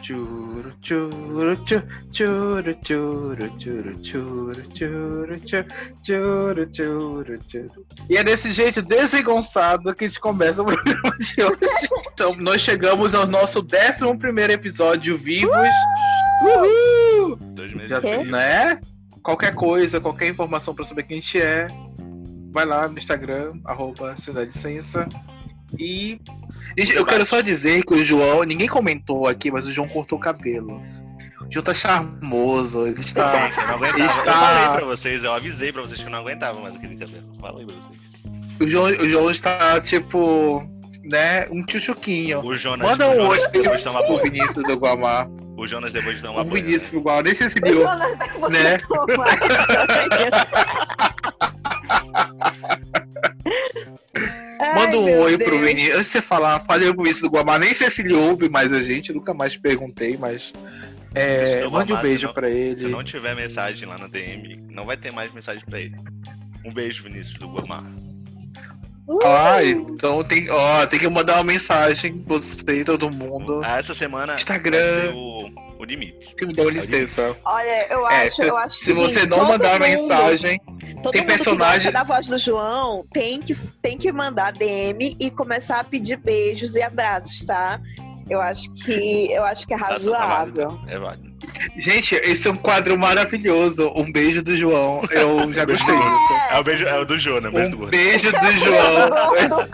churu, churu, churu, churu, churu, churu, churu, churu, churu, churu. E é desse jeito desengonçado que a gente começa o programa de hoje. Então, nós chegamos ao nosso 11 primeiro episódio vivos. Uhul! Dois meses. Já, né? Qualquer coisa, qualquer informação pra saber quem a gente é, vai lá no Instagram, arroba Cidade Sensa. E. Gente, eu quero só dizer que o João, ninguém comentou aqui, mas o João cortou o cabelo. O João tá charmoso, ele está. Eu não aguentava. Está- Eu falei pra vocês, eu avisei pra vocês que eu não aguentava mais aquele cabelo. Falei pra vocês. O João, o João está, tipo, né, um tchutchuquinho. O Jonas, Manda o um oi depois de tomar pro banho. Vinícius do Guamar. O Jonas depois de tomar O banho. Vinícius né? do Guamar, nem sei se O viu. Jonas tá com Né? Manda um Ai, oi pro Deus. Vinícius. Antes de você falar, falei pro Vinícius do Guamar. Nem sei se ele ouve mais a gente, nunca mais perguntei, mas. É, do mande um beijo não- pra ele. Se não tiver mensagem lá no DM, não vai ter mais mensagem pra ele. Um beijo, Vinícius do Guamar. Ah, então tem, ó, tem que mandar uma mensagem pra você e todo mundo. Ah, essa semana Instagram. vai ser o, o limite. Se me dá licença. Olha, eu É, acho, eu acho Se você não mandar mundo- mensagem, Todo Tem mundo personagem- da voz do João tem que, tem que mandar DM e começar a pedir beijos e abraços, tá? Eu acho que eu acho que é Tá, tá razoável. É válido. gente, esse é um quadro maravilhoso. Um beijo do João. Eu já gostei disso. É o beijo é o do Jonas, beijo do Um gordo. beijo do João.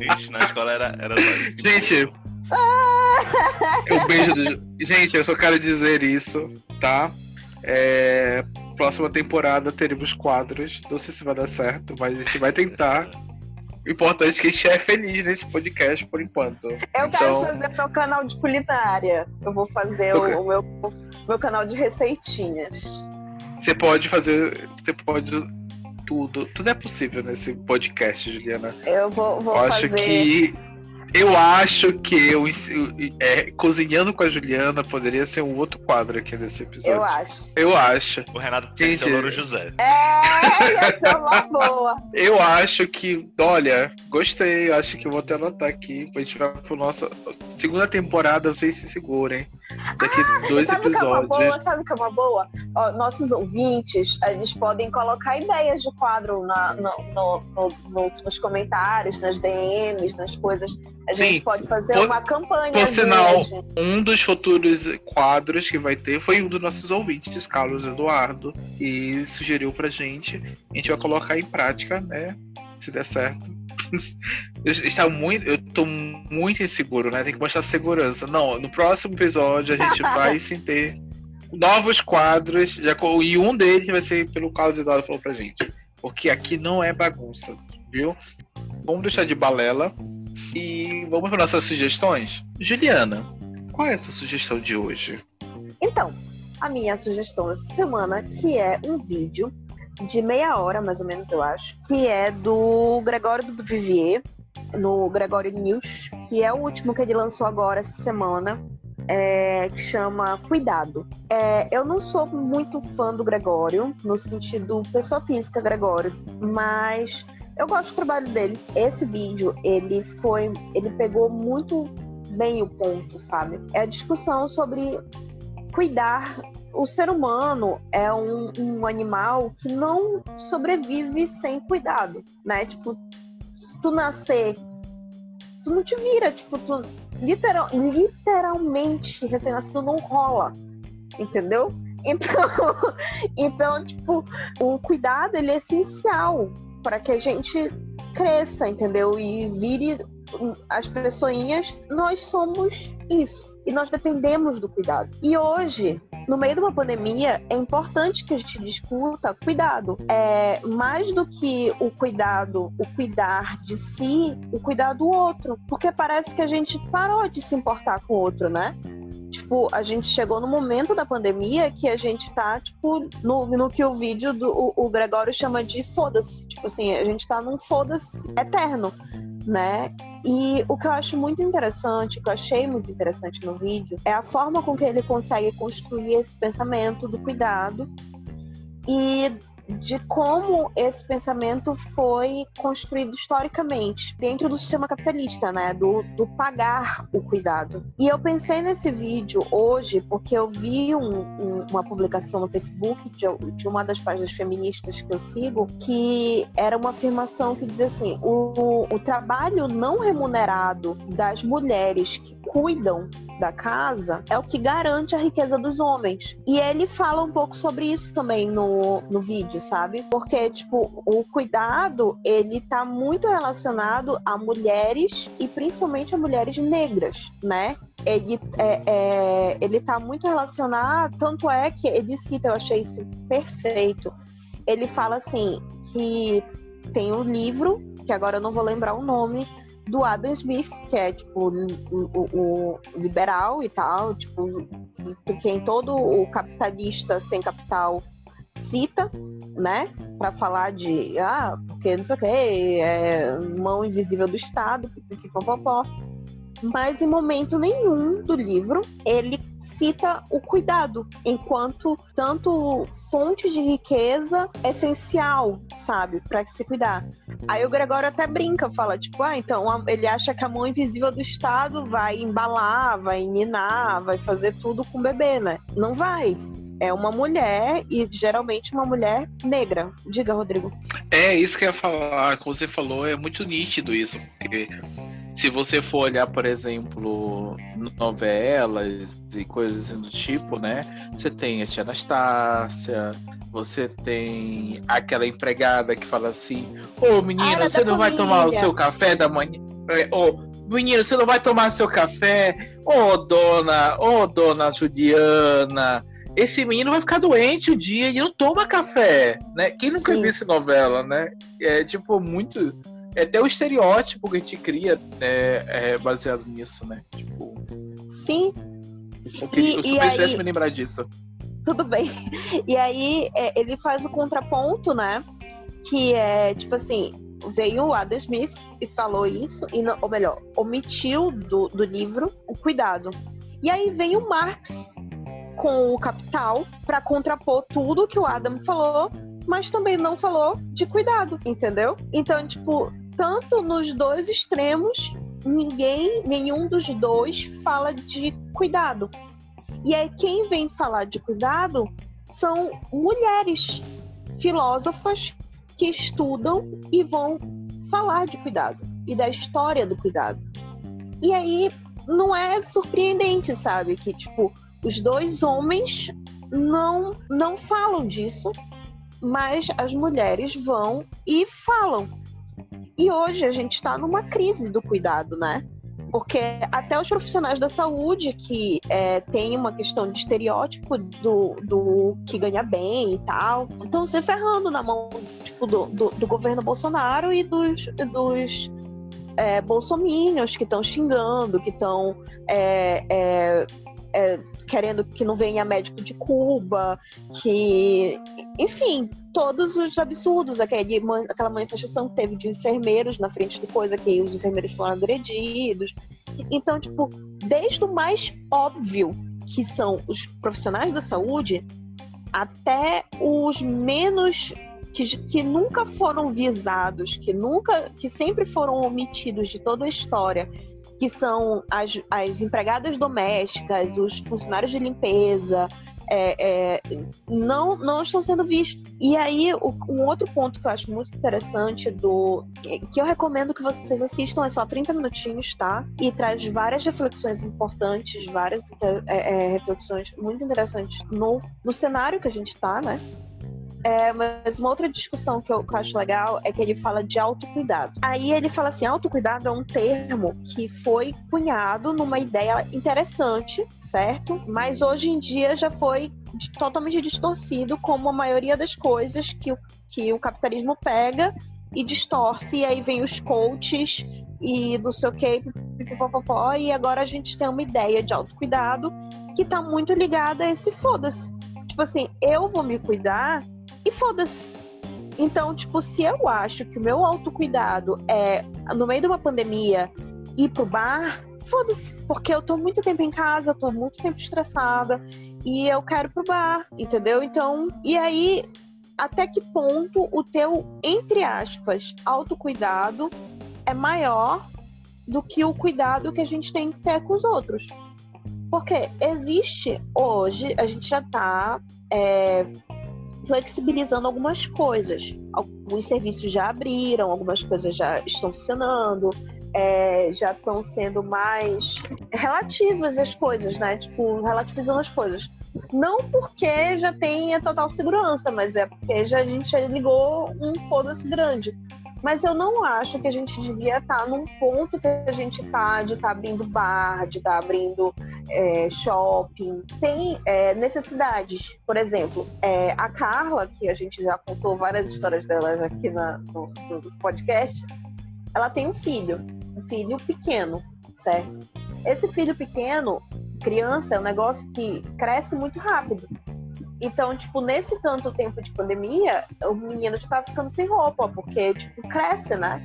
Gente, na escola era, era só isso. Gente, o beijo do. Gente, eu só quero dizer isso, tá? É, Próxima temporada teremos quadros. Não sei se vai dar certo, mas a gente vai tentar. O importante é que a gente é feliz nesse podcast por enquanto. Eu quero Então- fazer meu canal de culinária. Eu vou fazer o, o meu, meu canal de receitinhas. Você pode fazer. Você pode. Tudo. Tudo é possível nesse podcast, Juliana. Eu vou, vou eu acho fazer. que. Eu acho que eu, é, Cozinhando com a Juliana poderia ser um outro quadro aqui nesse episódio. Eu acho. Eu acho. O Renato tem que ser o. Louro José. É, ia ser uma boa. Eu acho que, olha, gostei. Acho que eu vou até anotar aqui. A gente vai pro nosso segunda temporada. Vocês se segurem. Daqui dois sabe o que é uma episódios. boa? Sabe o que é uma boa? Ó, nossos ouvintes, eles podem colocar ideias de quadro na, no, no- no- no- nos comentários, nas DMs, nas coisas. A gente Sim. pode fazer Por- uma campanha. por sinal, gente. Um dos futuros quadros que vai ter foi um dos nossos ouvintes, Carlos Eduardo, e sugeriu pra gente. A gente vai colocar em prática, né? Se der certo. Eu, está muito, eu tô muito inseguro, né? Tem que mostrar segurança. Não, no próximo episódio a gente vai sim ter novos quadros. Já, e um deles vai ser pelo Carlos Eduardo falou pra gente. Porque aqui não é bagunça, viu? Vamos deixar de balela e vamos para nossas sugestões. Juliana, qual é essa sugestão de hoje? Então, a minha sugestão essa semana, que é um vídeo de meia hora, mais ou menos, eu acho, que é do Gregório do Vivier, no Gregório News, que é o último que ele lançou agora essa semana, é, que chama Cuidado. É, eu não sou muito fã do Gregório, no sentido pessoa física Gregório, mas eu gosto do trabalho dele. Esse vídeo, ele foi. Ele pegou muito bem o ponto, sabe? É a discussão sobre cuidar. O ser humano é um, um animal que não sobrevive sem cuidado, né? Tipo, se tu nascer, tu não te vira, tipo, tu literal, literalmente recém-nascido não rola, entendeu? Então, então, tipo, o cuidado ele é essencial para que a gente cresça, entendeu? E vire as pessoinhas, nós somos isso. E nós dependemos do cuidado. E hoje, no meio de uma pandemia, é importante que a gente discuta cuidado. É mais do que o cuidado, o cuidar de si, o cuidar do outro. Porque parece que a gente parou de se importar com o outro, né? Tipo, a gente chegou no momento da pandemia que a gente tá, tipo, no, no que o vídeo do o, o Gregório chama de foda-se. Tipo assim, a gente tá num foda-se eterno, né? E o que eu acho muito interessante, o que eu achei muito interessante no vídeo, é a forma com que ele consegue construir esse pensamento do cuidado e de como esse pensamento foi construído historicamente dentro do sistema capitalista, né? Do, do pagar o cuidado. E eu pensei nesse vídeo hoje porque eu vi um, um, uma publicação no Facebook de, de, uma das páginas feministas que eu sigo que era uma afirmação que dizia assim: o, o trabalho não remunerado das mulheres que cuidam da casa é o que garante a riqueza dos homens. E ele fala um pouco sobre isso também no, no vídeo, sabe? Porque, tipo, o cuidado, ele tá muito relacionado a mulheres e principalmente a mulheres negras, né? Ele, é, é, ele tá muito relacionado, tanto é que ele cita, eu achei isso perfeito. Ele fala assim, que tem um livro, que agora eu não vou lembrar o nome, do Adam Smith, que é, tipo, o, o, o liberal e tal, tipo, quem todo o capitalista sem capital cita, né, para falar de, ah, porque não sei o que, é mão invisível do Estado, pipipipopopó mas em momento nenhum do livro ele cita o cuidado enquanto tanto fonte de riqueza essencial, sabe, para se cuidar. Aí o Gregório até brinca, fala tipo, ah, então ele acha que a mão invisível do Estado vai embalar, vai ninar, vai fazer tudo com o bebê, né? Não vai é uma mulher e geralmente uma mulher negra. Diga, Rodrigo. É isso que eu ia falar, como você falou, é muito nítido isso, porque se você for olhar, por exemplo, novelas e coisas assim do tipo, né? Você tem a tia Anastácia, você tem aquela empregada que fala assim: Ô menina, você não família. vai tomar o seu café da manhã? É, ô, menino, você não vai tomar seu café? Ô dona, ô dona Juliana, esse menino vai ficar doente o dia e não toma café, né? Quem nunca Sim. viu essa novela, né? É tipo muito é até o estereótipo que a gente cria é, é baseado nisso, né? Tipo. Sim. Eu, queria, e, eu e aí... me lembrar disso. Tudo bem. E aí é, ele faz o contraponto, né? Que é tipo assim, veio o Adam Smith e falou isso, e não, ou melhor, omitiu do, do livro o cuidado. E aí vem o Marx com o Capital para contrapor tudo que o Adam falou, mas também não falou de cuidado, entendeu? Então, tipo, tanto nos dois extremos, ninguém, nenhum dos dois fala de cuidado. E aí quem vem falar de cuidado são mulheres filósofas que estudam e vão falar de cuidado e da história do cuidado. E aí não é surpreendente, sabe, que tipo os dois homens não não falam disso, mas as mulheres vão e falam. E hoje a gente está numa crise do cuidado, né? Porque até os profissionais da saúde que é, tem uma questão de estereótipo do, do que ganha bem e tal, estão se ferrando na mão tipo, do, do, do governo Bolsonaro e dos, dos é, bolsominions que estão xingando, que estão é, é, é, querendo que não venha médico de Cuba, que. Enfim, todos os absurdos. Aquele, aquela manifestação que teve de enfermeiros na frente do coisa, que os enfermeiros foram agredidos. Então, tipo, desde o mais óbvio, que são os profissionais da saúde, até os menos que, que, nunca foram visados, que nunca, que sempre foram omitidos de toda a história que são as, as empregadas domésticas, os funcionários de limpeza, é, é, não, não estão sendo vistos. E aí, o, um outro ponto que eu acho muito interessante do. que eu recomendo que vocês assistam, é só 30 minutinhos, tá? E traz várias reflexões importantes, várias é, é, reflexões muito interessantes no, no cenário que a gente tá, né? É, mas uma outra discussão que eu, que eu, acho legal é que ele fala de autocuidado. Aí ele fala assim: autocuidado é um termo que foi cunhado numa ideia interessante, certo? Mas hoje em dia já foi totalmente distorcido, como a maioria das coisas que, que o capitalismo pega e distorce, e aí vem os coaches e do seu que, e agora a gente tem uma ideia de autocuidado que tá muito ligada a esse foda-se. Tipo assim, eu vou me cuidar e foda-se. Então, tipo, se eu acho que o meu autocuidado é, no meio de uma pandemia, ir pro bar, foda-se. Porque eu tô muito tempo em casa, tô muito tempo estressada e eu quero pro bar, entendeu? Então, e aí até que ponto o teu, entre aspas, autocuidado é maior do que o cuidado que a gente tem que ter com os outros. Porque existe hoje, a gente já está é, flexibilizando algumas coisas. Alguns serviços já abriram, algumas coisas já estão funcionando, é, já estão sendo mais relativas as coisas, né? Tipo, relativizando as coisas. Não porque já tenha total segurança, mas é porque já, a gente já ligou um foda-se grande. Mas eu não acho que a gente devia estar num ponto que a gente está de estar tá abrindo bar, de estar tá abrindo é, shopping. Tem é, necessidades. Por exemplo, é, a Carla, que a gente já contou várias histórias dela aqui na, no, no podcast, ela tem um filho, um filho pequeno, certo? Esse filho pequeno, criança, é um negócio que cresce muito rápido. Então, tipo, nesse tanto tempo de pandemia, o menino já tava ficando sem roupa, porque, tipo, cresce, né?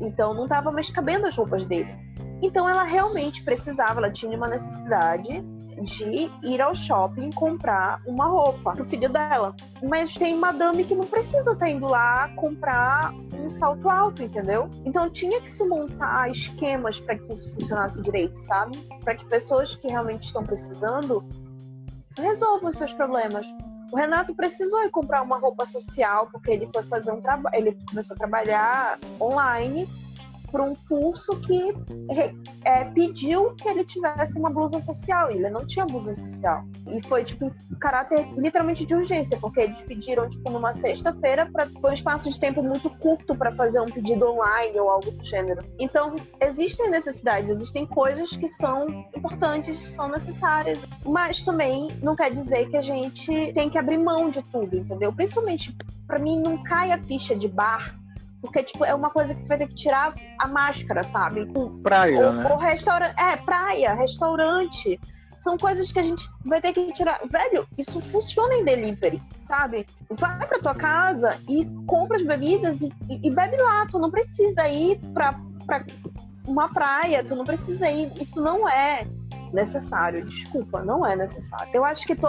Então não tava mais cabendo as roupas dele. Então ela realmente precisava, ela tinha uma necessidade de ir ao shopping comprar uma roupa pro filho dela. Mas tem madame que não precisa estar tá indo lá comprar um salto alto, entendeu? Então tinha que se montar esquemas para que isso funcionasse direito, sabe? Para que pessoas que realmente estão precisando resolvam os seus problemas. O Renato precisou ir comprar uma roupa social porque ele foi fazer um trabalho, ele começou a trabalhar online para um curso que é, pediu que ele tivesse uma blusa social. E ele não tinha blusa social. E foi, tipo, um caráter literalmente de urgência, porque eles pediram, tipo, numa sexta-feira, foi um espaço de tempo muito curto para fazer um pedido online ou algo do gênero. Então, existem necessidades, existem coisas que são importantes, são necessárias. Mas também não quer dizer que a gente tem que abrir mão de tudo, entendeu? Principalmente, para mim, não cai a ficha de bar porque, tipo, é uma coisa que vai ter que tirar a máscara, sabe? Praia, ou, né? Ou restaurante. É, praia, restaurante. São coisas que a gente vai ter que tirar. Velho, isso funciona em delivery, sabe? Vai pra tua casa e compra as bebidas e, e, e bebe lá. Tu não precisa ir pra, pra uma praia, tu não precisa ir. Isso não é necessário. Desculpa, não é necessário. Eu acho que to...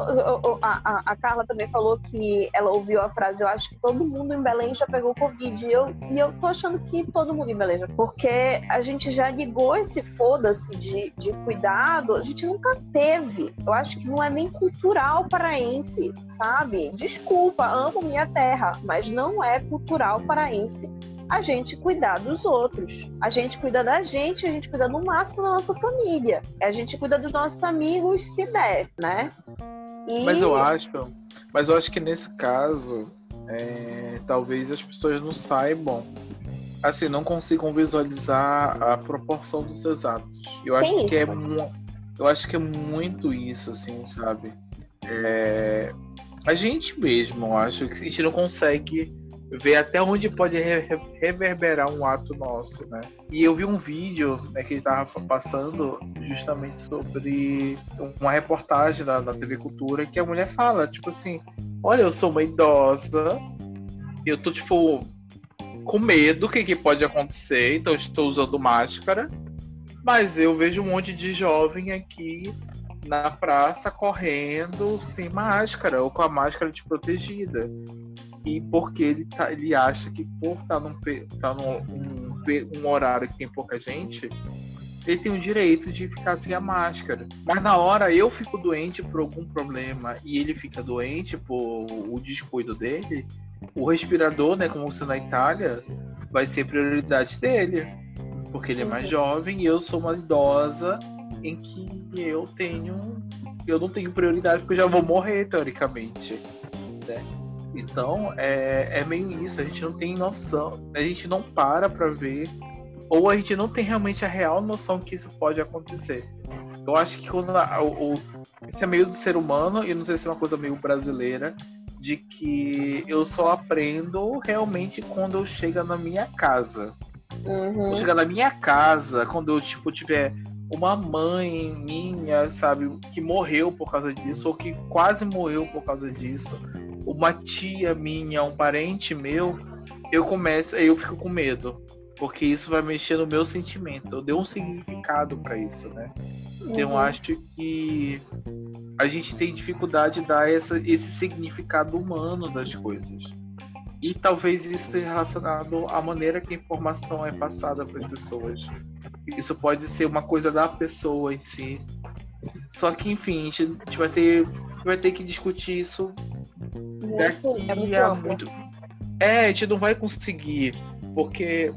a, a, Carla também falou que ela ouviu a frase: Eu acho que todo mundo em Belém já pegou Covid. E eu, e eu tô achando que todo mundo em Belém já. Porque a gente já ligou esse foda-se de, de cuidado, a gente nunca teve. Eu acho que não é nem cultural paraense, sabe? Desculpa, amo minha terra, mas não é cultural paraense a gente cuidar dos outros. A gente cuida da gente, a gente cuida no máximo da nossa família. A gente cuida dos nossos amigos se der, né? E... Mas eu acho, mas eu acho que nesse caso, é, talvez as pessoas não saibam, assim, não consigam visualizar a proporção dos seus atos. Eu acho que é é eu acho que é muito isso, assim, sabe? É, a gente mesmo, eu acho que a gente não consegue ver até onde pode reverberar um ato nosso, né? E eu vi um vídeo né, que ele estava passando justamente sobre uma reportagem da, da TV Cultura que a mulher fala, tipo assim, olha, eu sou uma idosa, eu tô, tipo, com medo do que, que pode acontecer, então estou usando máscara, mas eu vejo um monte de jovem aqui na praça correndo sem máscara ou com a máscara desprotegida e porque ele, tá, ele acha que por estar tá num, tá num um, um horário que tem pouca gente, ele tem o direito de ficar sem a máscara. Mas na hora eu fico doente por algum problema e ele fica doente por o descuido dele, o respirador, né, como você na Itália, vai ser prioridade dele. Porque ele é mais jovem e eu sou uma idosa em que eu tenho. Eu não tenho prioridade porque eu já vou morrer, teoricamente. Né? Então, é, é meio isso, a gente não tem noção, a gente não para para ver, ou a gente não tem realmente a real noção que isso pode acontecer. Eu acho que quando a, o, isso é meio do ser humano, e não sei se é uma coisa meio brasileira, de que eu só aprendo realmente quando eu chego na minha casa. Uhum. Quando eu chegar na minha casa, quando eu tipo, tiver uma mãe minha, sabe, que morreu por causa disso, ou que quase morreu por causa disso, uma tia minha, um parente meu, eu começo, eu fico com medo. porque isso vai mexer no meu sentimento. Eu dei um significado para isso, né? Então eu Uhum. acho que a gente tem dificuldade de dar essa, esse significado humano das coisas. E talvez isso esteja relacionado à maneira que a informação é passada para as pessoas. Isso pode ser uma coisa da pessoa em si. Só que, enfim, a gente, a gente vai, ter, gente vai ter que discutir isso Muito, daqui é muito a muito. É, a gente não vai conseguir, porque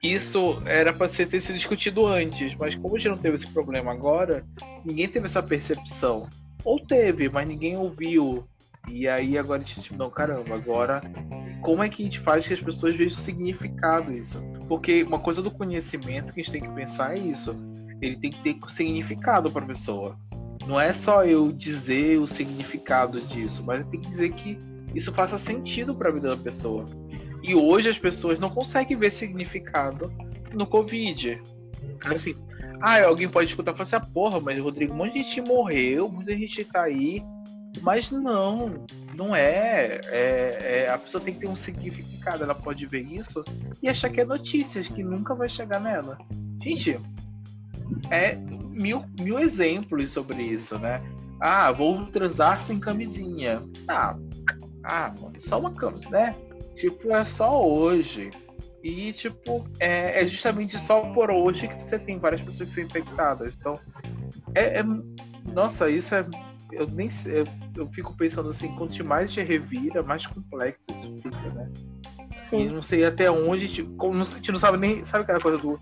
isso era para ser ter sido discutido antes, mas como a gente não teve esse problema agora, ninguém teve essa percepção. Ou teve, mas ninguém ouviu. E aí agora a gente tipo, não, caramba, agora como é que a gente faz que as pessoas vejam o significado isso? Porque uma coisa do conhecimento que a gente tem que pensar é isso. Ele tem que ter significado para a pessoa. Não é só eu dizer o significado disso, mas eu tenho que dizer que isso faça sentido para a vida da pessoa. E hoje as pessoas não conseguem ver significado no Covid. Assim, ah, alguém pode escutar e falar assim, ah, porra, mas Rodrigo, um monte de gente morreu, muita gente tá aí. Mas não, não é. é, é. A pessoa tem que ter um significado. Ela pode ver isso e achar que é notícias, que nunca vai chegar nela. Gente, é mil, mil exemplos sobre isso, né? Ah, vou transar sem camisinha. Ah, ah, só uma camisa, né? Tipo, é só hoje. E, tipo, é, é justamente só por hoje que você tem várias pessoas que são infectadas. Então, é. é- nossa, isso é. Eu nem sei. Eu, eu fico pensando assim, quanto mais a gente revira, mais complexo isso fica, né? E Sim. não sei até onde, tipo, não- a gente não sabe nem. Sabe aquela coisa do.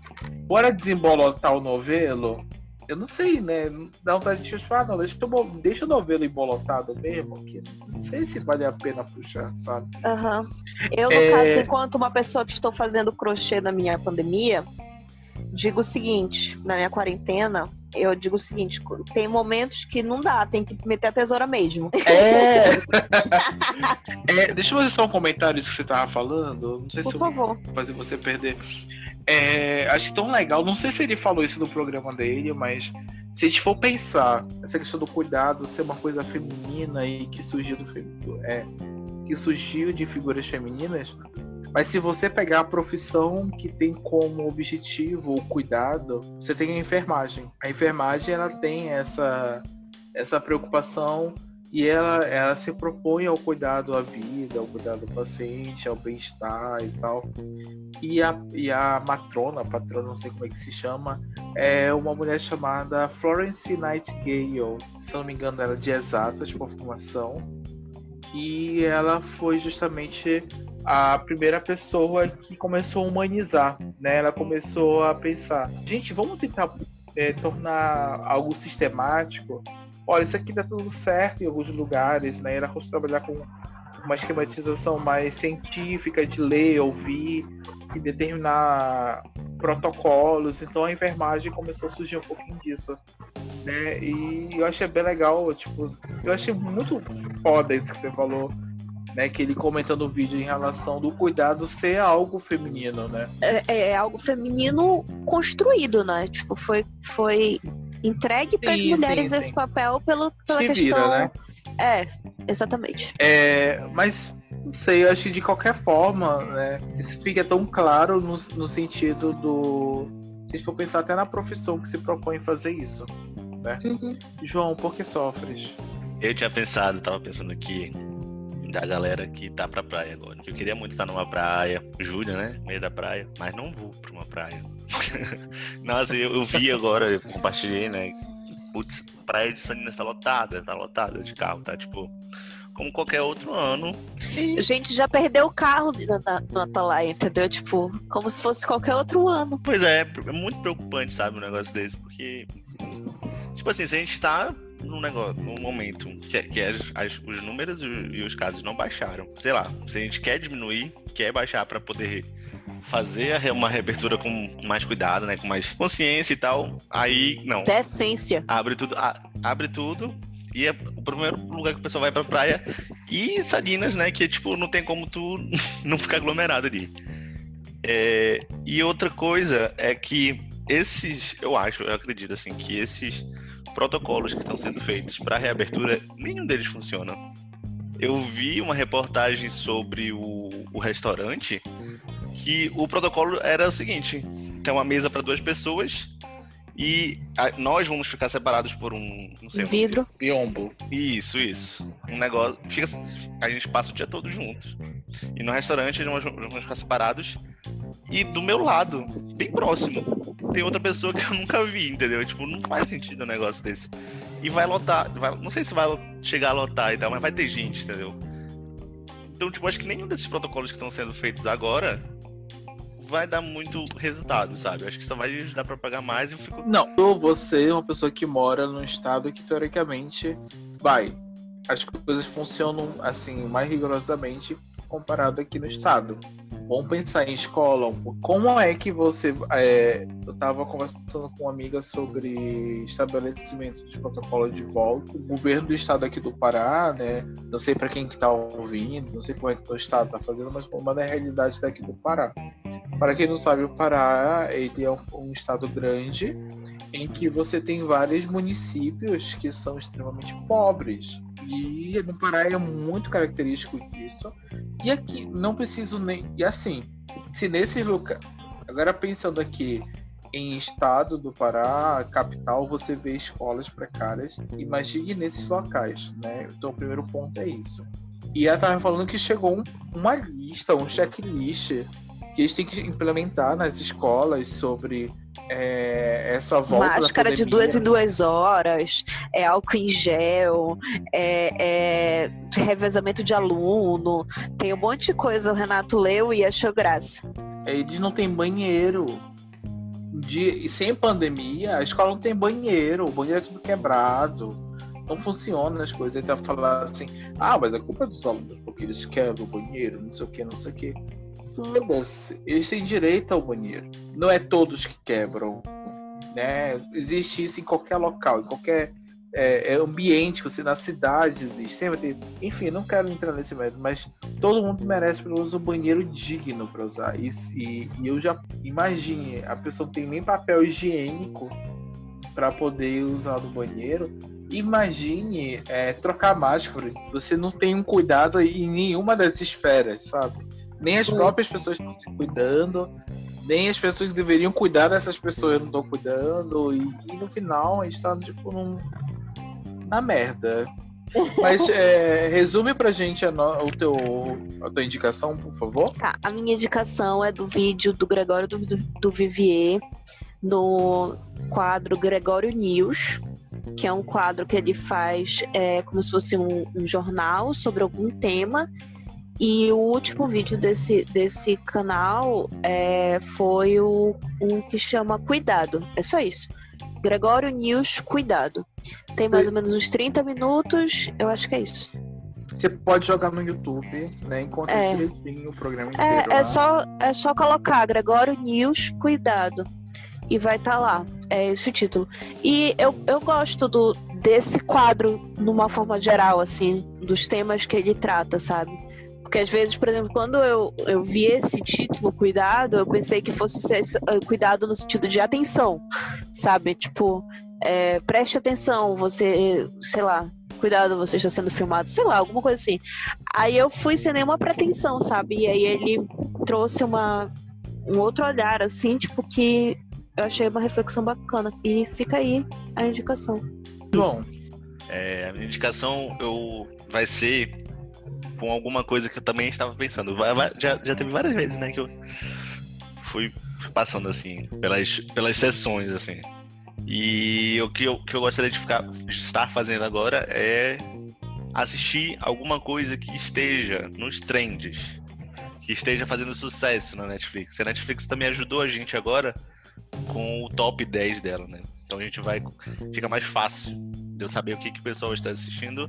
Bora desembolotar o novelo? Eu não sei, né? Dá vontade de tipo, ah, não, deixa, deixa o novelo embolotado mesmo, que não sei se vale a pena puxar, sabe? Aham. Eu, no É. caso, enquanto uma pessoa que estou fazendo crochê na minha pandemia, digo o seguinte, na minha quarentena, eu digo o seguinte, tem momentos que não dá, tem que meter a tesoura mesmo. É. É, deixa eu fazer só um comentário disso que você tava falando. Não sei Por se eu favor. vou fazer você perder. É, acho tão legal. Não sei se ele falou isso no programa dele, mas se a gente for pensar essa questão do cuidado ser uma coisa feminina e que surgiu do- é, que surgiu de figuras femininas, mas se você pegar a profissão que tem como objetivo o cuidado, você tem a enfermagem. A enfermagem ela tem essa essa preocupação e ela, ela se propõe ao cuidado à vida, ao cuidado do paciente, ao bem-estar e tal. E a, e a matrona, a patrona, não sei como é que se chama, é uma mulher chamada Florence Nightingale. Se eu não me engano, ela é de exatas por formação. E ela foi justamente a primeira pessoa que começou a humanizar, né? Ela começou a pensar, gente, vamos tentar é, tornar algo sistemático olha, isso aqui dá tudo certo em alguns lugares, né? Ela começou a trabalhar com uma esquematização mais científica de ler, ouvir e determinar protocolos. Então a enfermagem começou a surgir um pouquinho disso, né? E eu achei bem legal, tipo, eu achei muito foda isso que você falou. Né, que ele comentando o vídeo em relação do cuidado ser algo feminino, né? É, é algo feminino construído, né? Tipo, foi, foi entregue para as mulheres sim, esse sim. papel pelo, pela Se questão. vira, né? É, exatamente. É, mas não sei, eu acho que de qualquer forma, né, isso fica tão claro no, no sentido do. Se a gente for pensar até na profissão que se propõe fazer isso. Uhum. João, por que sofres? Eu tinha pensado, tava pensando aqui da galera que tá pra praia agora. Eu queria muito estar numa praia, julho, né? Meio da praia, mas não vou pra uma praia. Nossa, eu, eu vi agora, eu compartilhei, né? Putz, praia de Salinas tá lotada, tá lotada de carro, tá tipo. Como qualquer outro ano. A gente já perdeu o carro no Atalaia, entendeu? Tipo, como se fosse qualquer outro ano. Pois é, é muito preocupante, sabe, um negócio desse, porque. Tipo assim, se a gente tá num negócio, momento que, é- que as- as- os números e os casos não baixaram, sei lá, se a gente quer diminuir, quer baixar pra poder fazer uma reabertura com mais cuidado, né, com mais consciência e tal, aí não. Decência. Abre tudo, a- abre tudo e é o primeiro lugar que o pessoal vai pra praia e Salinas, né, que tipo não tem como tu não ficar aglomerado ali. É, e outra coisa é que esses, eu acho, eu acredito assim, que esses protocolos que estão sendo feitos para reabertura, nenhum deles funciona. Eu vi uma reportagem sobre o, o restaurante que o protocolo era o seguinte: tem uma mesa para duas pessoas e a, nós vamos ficar separados por um, não sei, Vidro. Biombo. Isso, isso. Um negócio. Fica, a gente passa o dia todo juntos. E no restaurante nós vamos ficar separados. E do meu lado, bem próximo, tem outra pessoa que eu nunca vi, entendeu? Tipo, não faz sentido um negócio desse. E vai lotar. Vai, não sei se vai chegar a lotar e tal, mas vai ter gente, entendeu? Então, tipo, acho que nenhum desses protocolos que estão sendo feitos agora vai dar muito resultado, sabe? Acho que só vai ajudar pra pagar mais e eu fico. Não, você é uma pessoa que mora num estado que teoricamente vai. As coisas funcionam assim mais rigorosamente comparado aqui no estado. Vamos pensar em escola. Como é que você. É, eu estava conversando com uma amiga sobre estabelecimento de protocolo de volta. O governo do estado aqui do Pará, né? Não sei para quem que está ouvindo, não sei como é que o estado está fazendo, mas uma da realidade daqui do Pará. Para quem não sabe, o Pará ele é um, um estado grande em que você tem vários municípios que são extremamente pobres. E no Pará é muito característico disso. E aqui, não preciso nem. E assim, se nesse lugar. Agora pensando aqui em estado do Pará, capital, você vê escolas precárias. Imagine nesses locais, né? Então o primeiro ponto é isso. E ela estava falando que chegou um, uma lista, um checklist que eles têm que implementar nas escolas sobre é, essa volta. Máscara de duas em duas horas, é álcool em gel, é, é, revezamento de aluno, tem um monte de coisa. O Renato leu e achou graça. Eles não têm banheiro. De, e sem pandemia, a escola não tem banheiro, o banheiro é tudo quebrado. Não funciona as coisas. Ele tá falando assim, ah, mas a culpa é dos alunos, porque eles quebram o banheiro, não sei o que, não sei o que foda-se, eles têm direito ao banheiro. Não é todos que quebram. Né? Existe isso em qualquer local, em qualquer é, é ambiente, você na cidade existe, sempre tem. Enfim, não quero entrar nesse método, mas todo mundo merece pelo menos um banheiro digno para usar. isso e, e, eu já imagine, a pessoa não tem nem papel higiênico para poder usar no banheiro. Imagine é, trocar máscara. Você não tem um cuidado em nenhuma das esferas, sabe? Nem as próprias pessoas estão se cuidando, nem as pessoas que deveriam cuidar dessas pessoas não estão cuidando. E, e, no final a gente tá tipo num, na merda. Mas é, resume pra gente a, no, o teu, a tua indicação, por favor. Tá, a minha indicação é do vídeo do Gregório do, do Vivier no quadro Gregório News, que é um quadro que ele faz é, como se fosse um, um jornal sobre algum tema e o último vídeo desse, desse canal é, foi o, um que chama Cuidado. É só isso. Gregório News Cuidado. Tem mais ou menos uns 30 minutos, eu acho que é isso. Você pode jogar no YouTube, né? Encontra é. direitinho o programa é, inteiro. É, é, só, é só colocar Gregório News Cuidado. E vai estar tá lá. É esse o título. E eu, eu gosto do, desse quadro, numa forma geral, assim, dos temas que ele trata, sabe? Porque às vezes, por exemplo, quando eu, eu vi esse título, cuidado, eu pensei que fosse ser, eh, cuidado no sentido de atenção, sabe? Tipo, é, preste atenção, você, sei lá, cuidado, você está sendo filmado, sei lá, alguma coisa assim. Aí eu fui sem nenhuma pretensão, sabe? E aí ele trouxe uma, um outro olhar, assim, tipo, que eu achei uma reflexão bacana. E fica aí a indicação. Bom. É, a minha indicação eu, vai ser com alguma coisa que eu também estava pensando. Já, já teve várias vezes, né, que eu fui passando assim, pelas, pelas sessões, assim. E o que eu, que eu gostaria de, ficar, de estar fazendo agora é assistir alguma coisa que esteja nos trends, que esteja fazendo sucesso na Netflix. A Netflix também ajudou a gente agora com o top 10 dela, né? Então a gente vai. Fica mais fácil de eu saber o que, que o pessoal está assistindo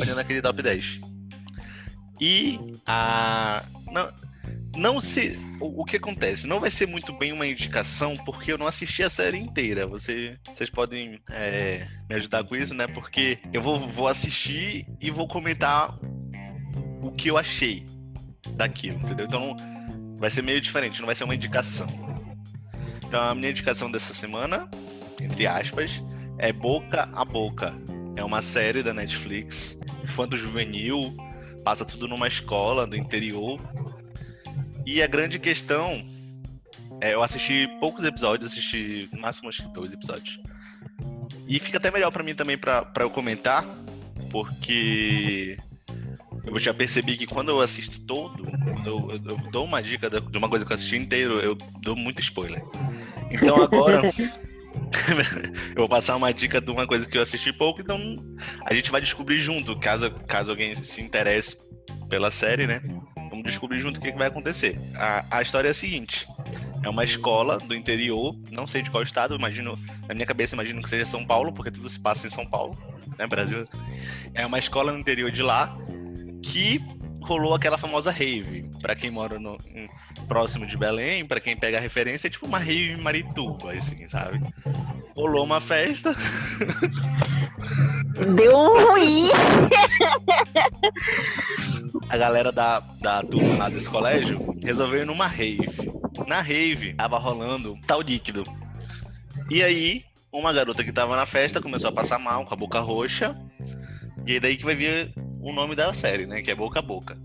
olhando aquele top 10. E a. Não, não se. O, que acontece? Não vai ser muito bem uma indicação, porque eu não assisti a série inteira. Você, vocês podem é, me ajudar com isso, né? Porque eu vou, vou assistir e vou comentar o que eu achei daquilo, entendeu? Então vai ser meio diferente, não vai ser uma indicação. Então a minha indicação dessa semana, entre aspas, é Boca a Boca. É uma série da Netflix, infanto juvenil, passa tudo numa escola do interior. E a grande questão é, eu assisti poucos episódios, assisti máximo acho que dois episódios. E fica até melhor para mim também para eu comentar, porque eu já percebi que quando eu assisto todo, eu, eu, eu, dou uma dica de uma coisa que eu assisti inteiro, eu dou muito spoiler. Então agora eu vou passar uma dica de uma coisa que eu assisti pouco, então a gente vai descobrir junto, caso, caso alguém se interesse pela série, né? Vamos descobrir junto o que, que vai acontecer. A, a história é a seguinte: é uma escola do interior, não sei de qual estado, imagino, na minha cabeça imagino que seja São Paulo, porque tudo se passa em São Paulo, né, Brasil. É uma escola no interior de lá que rolou aquela famosa rave. Para quem mora no, próximo de Belém, para quem pega a referência, é tipo uma rave Marituba, assim, sabe? Rolou uma festa. Deu um ruim! a galera da, da turma lá desse colégio resolveu ir numa rave. Na rave, tava rolando tal líquido. E aí, uma garota que tava na festa começou a passar mal, com a boca roxa. E aí daí que vai vir o nome da série, né? Que é Boca a Boca.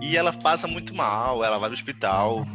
E ela passa muito mal, ela vai no hospital.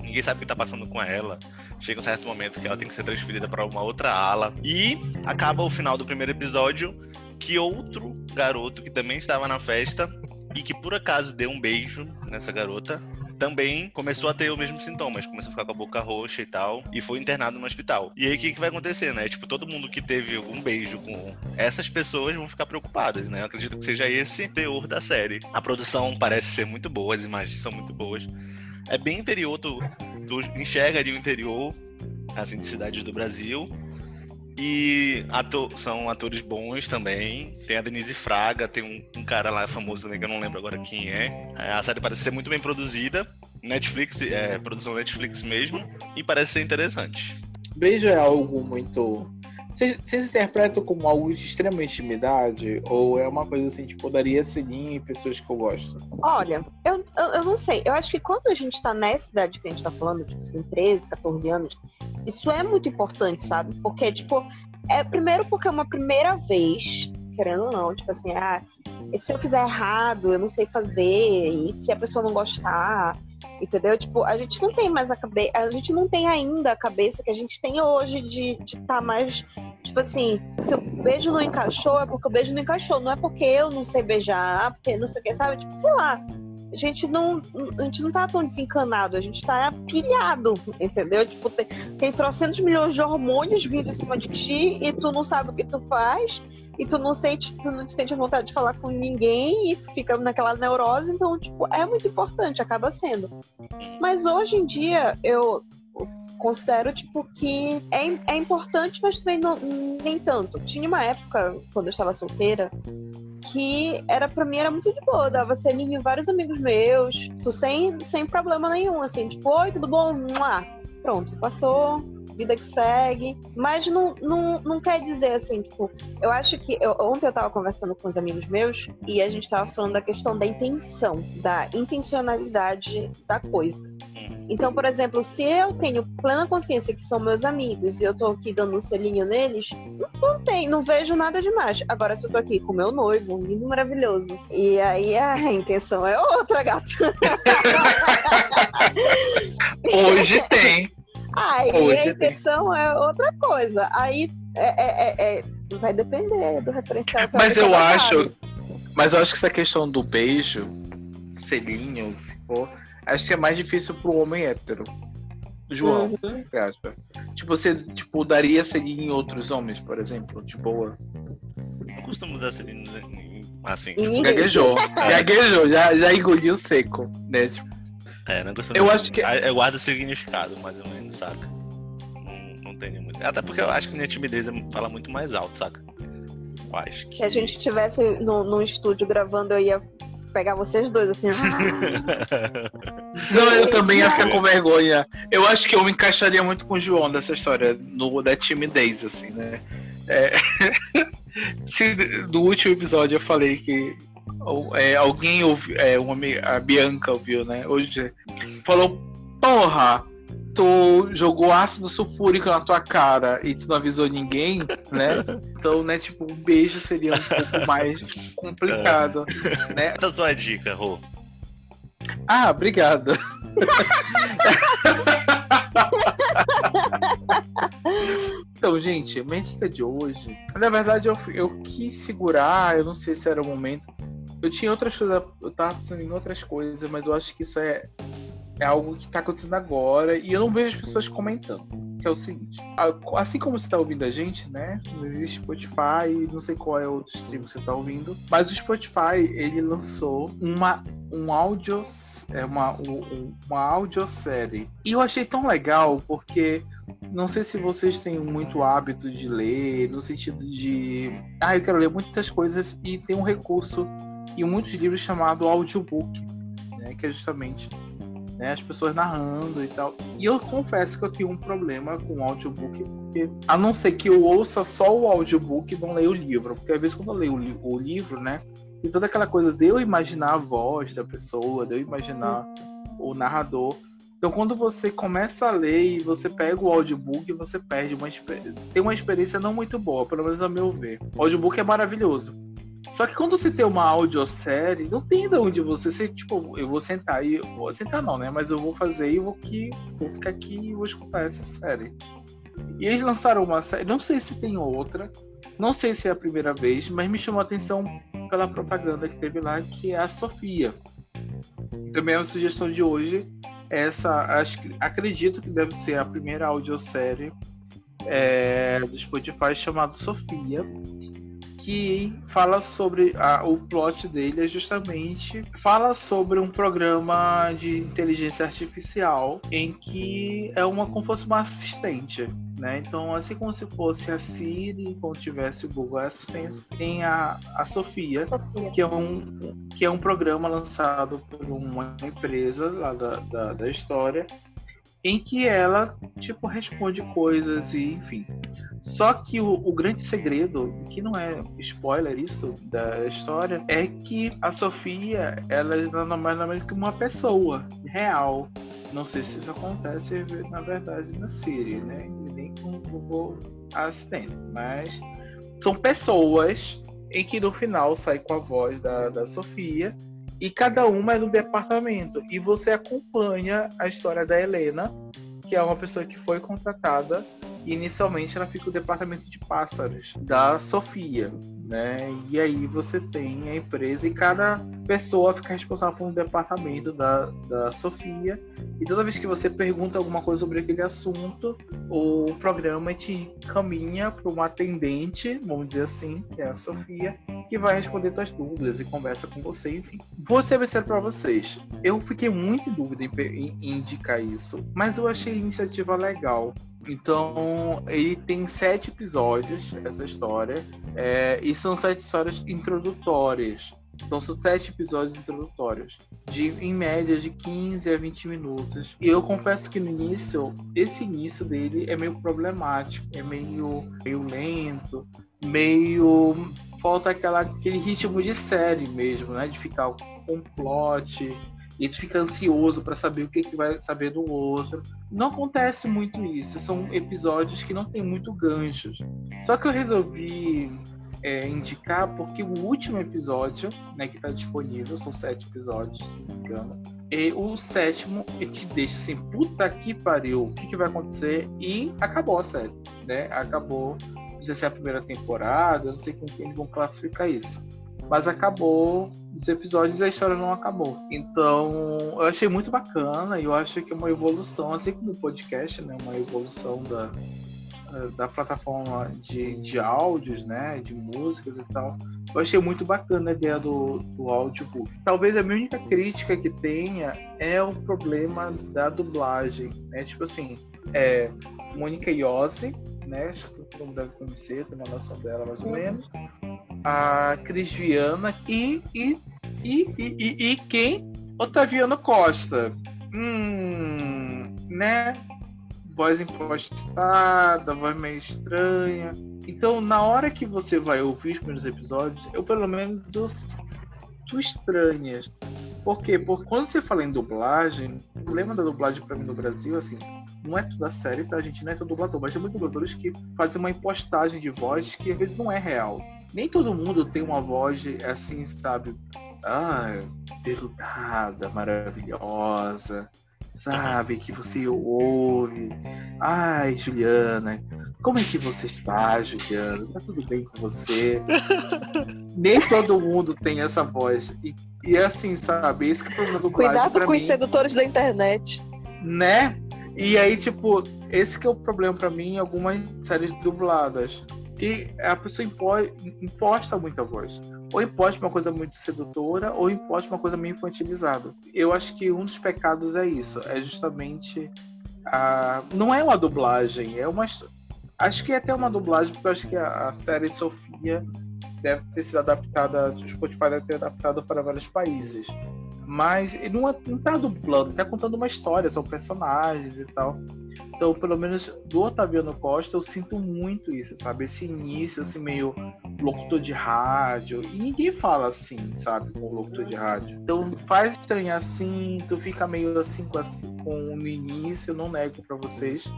Ninguém sabe o que tá passando com ela. Chega um certo momento que ela tem que ser transferida para uma outra ala. E acaba o final do primeiro episódio que outro garoto que também estava na festa e que por acaso deu um beijo nessa garota também começou a ter os mesmos sintomas, começou a ficar com a boca roxa e tal, e foi internado no hospital. E aí o que, que vai acontecer, né? Tipo, todo mundo que teve um beijo com essas pessoas vão ficar preocupadas, né? Eu acredito que seja esse teor da série. A produção parece ser muito boa, as imagens são muito boas. É bem interior, tu, tu enxerga ali o interior, assim, de cidades do Brasil, e ator, são atores bons também. Tem a Denise Fraga, tem um, um, cara lá famoso também que eu não lembro agora quem é. é. A série parece ser muito bem produzida. Netflix, é produção Netflix mesmo. E parece ser interessante. Beijo é algo muito. Vocês, interpretam como algo de extrema intimidade? Ou é uma coisa assim, tipo, daria sininho em pessoas que eu gosto? Olha, eu, eu, eu, não sei. Eu acho que quando a gente tá nessa idade que a gente tá falando, tipo assim, 13, 14 anos, isso é muito importante, sabe? Porque, tipo, é primeiro porque é uma primeira vez, querendo ou não, tipo assim, ah, se eu fizer errado, eu não sei fazer, e se a pessoa não gostar, entendeu? Tipo, a gente não tem mais a cabeça, a gente não tem ainda a cabeça que a gente tem hoje de estar tá mais, tipo assim, se o beijo não encaixou, é porque o beijo não encaixou, não é porque eu não sei beijar, porque não sei o que, sabe? Tipo, sei lá a gente não, a gente não tá tão desencanado, a gente tá pilhado, entendeu? Tipo, tem, tem trocentos milhões de hormônios vindo em cima de ti e tu não sabe o que tu faz e tu não sente, tu não sente vontade de falar com ninguém e tu fica naquela neurose, então, tipo, é muito importante, acaba sendo. Mas hoje em dia, eu considero, tipo, que é, é importante, mas também não, nem tanto. Tinha uma época, quando eu estava solteira, que era para mim era muito de boa, dava selinho em vários amigos meus, tipo, sem, sem problema nenhum, assim, tipo, oi, tudo bom? Pronto, passou, vida que segue. Mas não, não, não quer dizer assim, tipo, eu acho que. Eu, ontem eu tava conversando com os amigos meus e a gente tava falando da questão da intenção, da intencionalidade da coisa. Então, por exemplo, se eu tenho plena consciência que são meus amigos e eu tô aqui dando um selinho neles, não tem, não vejo nada demais. Agora, se eu tô aqui com meu noivo, um lindo maravilhoso, e aí a intenção é outra, gato. Hoje tem. Aí Hoje a intenção tem. é outra coisa. Aí é, é, é, é vai depender do referencial. Mas eu acho, mas eu acho que essa questão do beijo, selinho, se for, acho que é mais difícil pro homem hétero. João, uhum. você acha? Tipo, você tipo, daria selinho em outros homens, por exemplo? De boa? Não costumo dar selinho assim. Tipo, gaguejou. gaguejou, já, já engoliu seco, né? Tipo, é, não costumo Eu acho que. Eu guardo significado, mais ou menos, saca? Não, não tenho muito. Até porque eu acho que minha timidez fala muito mais alto, saca? Eu acho que... Se a gente estivesse no, num estúdio gravando, eu ia pegar vocês dois, assim. Não, eu também ia ficar com vergonha. Eu acho que eu me encaixaria muito com o João dessa história, no, da timidez, assim, né? É... Se, no último episódio eu falei que é, alguém ouviu, é, uma, a Bianca ouviu, né? Hoje falou, porra, tu jogou ácido sulfúrico na tua cara e tu não avisou ninguém, né? Então, né, tipo, um beijo seria um pouco mais complicado, é. né? Qual a sua dica, Rô? Ah, obrigado. então, gente, minha dica de hoje. Na verdade, eu, eu quis segurar, eu não sei se era o momento. Eu tinha outras coisas, eu tava pensando em outras coisas, mas eu acho que isso é, é algo que tá acontecendo agora e eu não vejo as pessoas comentando. Que é o seguinte, assim como você tá ouvindo a gente, né? Não existe Spotify, não sei qual é o outro stream que você tá ouvindo, mas o Spotify, ele lançou uma um áudio, é uma, um, uma audiosérie. E eu achei tão legal porque não sei se vocês têm muito hábito de ler, no sentido de. Ah, eu quero ler muitas coisas e tem um recurso em muitos livros chamado audiobook, né? Que é justamente né, as pessoas narrando e tal. E eu confesso que eu tenho um problema com o audiobook, porque a não ser que eu ouça só o audiobook e não leia o livro. Porque às vezes quando eu leio o, li o livro, né? E toda aquela coisa de eu imaginar a voz da pessoa, de eu imaginar o narrador. Então, quando você começa a ler e você pega o audiobook, você perde uma tem uma experiência não muito boa, pelo menos ao meu ver. O audiobook é maravilhoso. Só que quando você tem uma audiosérie, não tem de onde você ser, tipo, eu vou sentar e vou sentar não, né? Mas eu vou fazer e vou aqui, vou ficar aqui e vou escutar essa série. E eles lançaram uma série, não sei se tem outra, não sei se é a primeira vez, mas me chamou a atenção pela propaganda que teve lá, que é a Sofia. Também é uma sugestão de hoje. Essa, acho, acredito que deve ser a primeira audiosérie é, do Spotify chamado Sofia que fala sobre a, o plot dele é justamente fala sobre um programa de inteligência artificial em que é uma como fosse uma assistente né? Então, assim como se fosse a Siri, como tivesse o Google Assistant, tem a, a Sofia, Sofia, Que, é um, que é um programa lançado por uma empresa lá da, da, da história, em que ela, tipo, responde coisas e, enfim. Só que o, o, grande segredo, que não é spoiler isso da história, é que a Sofia, ela é mais menos que uma pessoa real. Não sei se isso acontece, na verdade, na Siri, né? Nem com o Assistant. Mas são pessoas em que no final sai com a voz da, da Sofia e cada uma é no departamento. E você acompanha a história da Helena, que é uma pessoa que foi contratada inicialmente ela fica no departamento de pássaros da Sofia, né? E aí você tem a empresa e cada pessoa fica responsável por um departamento da, da Sofia. E toda vez que você pergunta alguma coisa sobre aquele assunto, o programa te caminha para uma atendente, vamos dizer assim, que é a Sofia, que vai responder suas dúvidas e conversa com você, enfim. Vou ser sincero para vocês, eu fiquei muito em dúvida em, em indicar isso, mas eu achei a iniciativa legal. Então, ele tem sete episódios, essa história, é, e são sete histórias introdutórias. Então são sete episódios introdutórios, de em média de 15 a 20 minutos. E eu confesso que no início, esse início dele é meio problemático, é meio, meio lento, meio falta aquela, aquele ritmo de série mesmo, né? De ficar com um plot, e tu fica ansioso para saber o que, que vai saber do outro. Não acontece muito isso, são episódios que não tem muito ganchos. Só que eu resolvi é, indicar porque o último episódio, né, que está disponível, são sete episódios, se não me engano. E o sétimo te deixa assim, puta que pariu, o que, que vai acontecer? E acabou a série, né? Acabou. Não sei se é a primeira temporada, não sei como eles vão classificar isso mas acabou os episódios e a história não acabou. Então, eu achei muito bacana e eu acho que é uma evolução, assim como o podcast, né? Uma evolução da, da plataforma de, de áudios, né? De músicas e tal. Eu achei muito bacana a ideia do, do audiobook. Talvez a minha única crítica que tenha é o problema da dublagem, né? Tipo assim, é Mônica Iose, né? Mundo deve conhecer, tem uma noção dela mais ou menos a Cris Viana e, e, e, e, e quem? Otaviano Costa. Hum, né? Voz impostada, voz meio estranha. Então, na hora que você vai ouvir os primeiros episódios, eu pelo menos eu tu estranhas. Por quê? Porque quando você fala em dublagem, o problema da dublagem para mim no Brasil, assim, não é toda série, tá? A gente não é todo dublador, mas tem muitos dubladores que fazem uma impostagem de voz que às vezes não é real nem todo mundo tem uma voz assim, sabe, ah, veludada, maravilhosa, sabe? Que você ouve. Ai, Juliana, como é que você está, Juliana? Tá tudo bem com você? Nem todo mundo tem essa voz. E, e é assim, sabe? Esse que é o problema do Cuidado com mim, os sedutores da internet. Né? E aí, tipo, esse que é o problema para mim em algumas séries dubladas. E a pessoa impõe, imposta muita voz. Ou imposta uma coisa muito sedutora, ou imposta uma coisa meio infantilizada. Eu acho que um dos pecados é isso. É justamente. A... Não é uma dublagem, é uma. Acho que é até uma dublagem, porque eu acho que a, série Sofia deve ter sido adaptada. O Spotify deve ter adaptado para vários países. Mas ele não, não tá dublando, tá contando uma história, são personagens e tal. Então, pelo menos do Otaviano Costa, eu sinto muito isso, sabe? Esse início, assim, meio locutor de rádio. E ninguém fala assim, sabe? Com locutor de rádio. Então, faz estranhar assim, tu fica meio assim com, assim, com no início, não nego para vocês.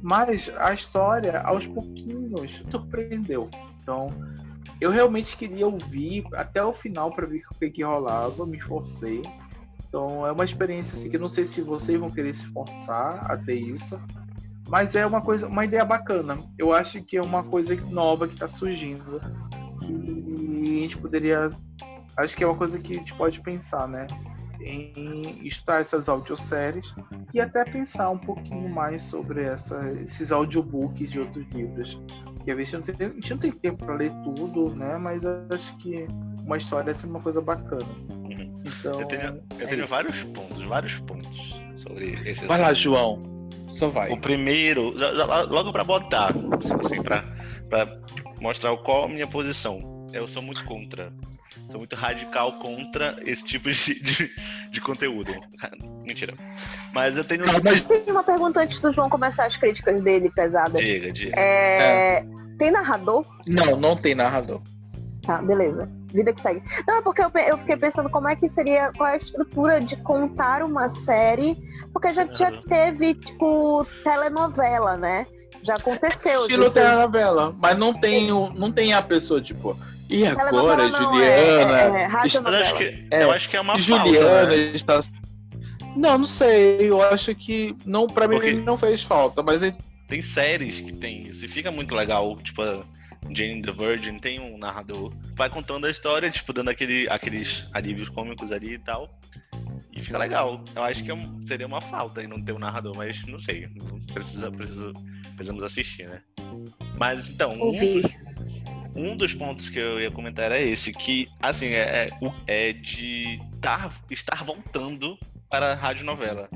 Mas a história, aos pouquinhos, surpreendeu. Então, eu realmente queria ouvir até o final para ver o que, que rolava, me forcei. Então é uma experiência assim que eu não sei se vocês vão querer se forçar a ter isso, mas é uma coisa, uma ideia bacana. Eu acho que é uma coisa nova que está surgindo e a gente poderia, acho que é uma coisa que a gente pode pensar, né? Em estudar essas audioséries e até pensar um pouquinho mais sobre essa, esses audiobooks de outros livros. Vezes a gente não tem, a gente não tem tempo para ler tudo, né? Mas acho que uma história é uma coisa bacana. Uhum. Então, eu tenho, eu tenho é vários pontos, vários pontos sobre esse Vai lá, João. Só vai. O primeiro, já, já, logo para botar, assim, para mostrar qual a minha posição. Eu sou muito contra. Sou muito radical contra esse tipo de, de, de conteúdo. Mentira. Mas eu tenho. Tem uma pergunta antes do João começar as críticas dele pesadas. Diga, diga. É... É. Tem narrador? Não, não tem narrador. Tá, beleza. Vida que segue. Não, é porque eu, eu fiquei pensando como é que seria, qual é a estrutura de contar uma série, porque já, já teve, tipo, telenovela, né? Já aconteceu. Estilo telenovela, mas não tem, o, não tem a pessoa, tipo, e agora, não, Juliana? É, é, é, eu, acho que, é, eu acho que é uma Juliana falta, né? está... Não, não sei. Eu acho que não para mim Porque não fez falta, mas tem séries que tem isso e fica muito legal, tipo Jane the Virgin tem um narrador, vai contando a história, tipo, dando aquele, aqueles alívios cômicos ali e tal. E fica legal. Eu acho que é seria uma falta em não ter um narrador, mas não sei. Precisa, preciso, precisamos assistir, né? Mas então. Ouvir. Um, um dos pontos que eu ia comentar era esse, que, assim, é, é, é de tar, estar voltando para a rádio novela.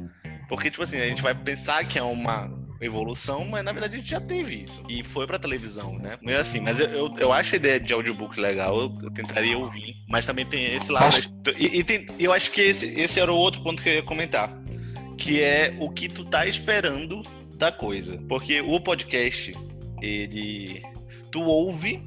Porque, tipo assim, a gente vai pensar que é uma evolução, mas na verdade a gente já teve isso. E foi pra televisão, né? Meio assim, mas eu, eu, eu acho a ideia de audiobook legal, eu, eu tentaria ouvir, mas também tem esse lado. E, e tem, eu acho que esse, esse era o outro ponto que eu ia comentar. Que é o que tu tá esperando da coisa. Porque o podcast, ele. Tu ouve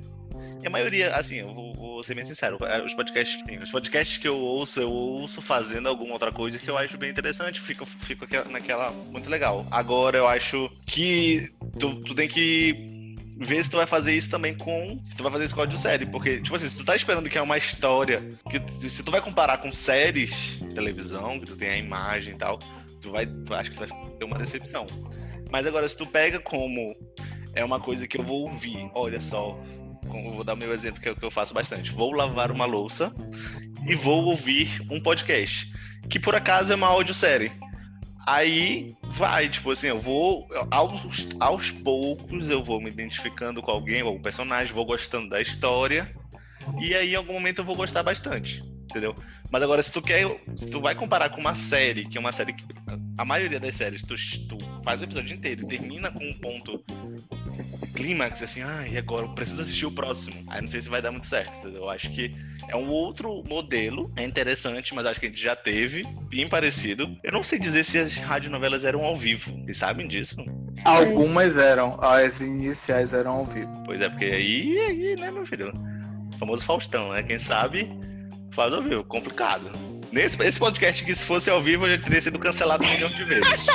e a maioria, assim, eu vou, vou, ser bem sincero, é, os podcasts, os podcasts que eu ouço, eu ouço fazendo alguma outra coisa que eu acho bem interessante, fico, fico naquela muito legal. Agora eu acho que tu, tu tem que ver se tu vai fazer isso também com. Se tu vai fazer isso com áudio série. Porque, tipo assim, se tu tá esperando que é uma história. Que, se tu vai comparar com séries de televisão, que tu tem a imagem e tal, tu vai. Tu acho que tu vai ter uma decepção. Mas agora, se tu pega como é uma coisa que eu vou ouvir, olha só, vou dar meu exemplo, que é o que eu faço bastante. Vou lavar uma louça e vou ouvir um podcast, que por acaso é uma audiosérie. Aí vai, tipo assim, eu vou aos, aos poucos eu vou me identificando com alguém, ou o personagem, vou gostando da história, e aí em algum momento eu vou gostar bastante, entendeu? Mas agora, se tu quer. Se tu vai comparar com uma série, que é uma série que. A maioria das séries, tu, tu faz o episódio inteiro e termina com um ponto clímax, assim, ah, e agora eu preciso assistir o próximo. Aí não sei se vai dar muito certo? Eu acho que é um outro modelo, é interessante, mas acho que a gente já teve, bem parecido. Eu não sei dizer se as radionovelas eram ao vivo, vocês sabem disso? Algumas eram, as iniciais eram ao vivo. Pois é, porque aí, aí né, meu filho? O famoso Faustão, né? Quem sabe faz ao vivo, complicado. Nesse, esse podcast que se fosse ao vivo, eu já teria sido cancelado um milhão de vezes.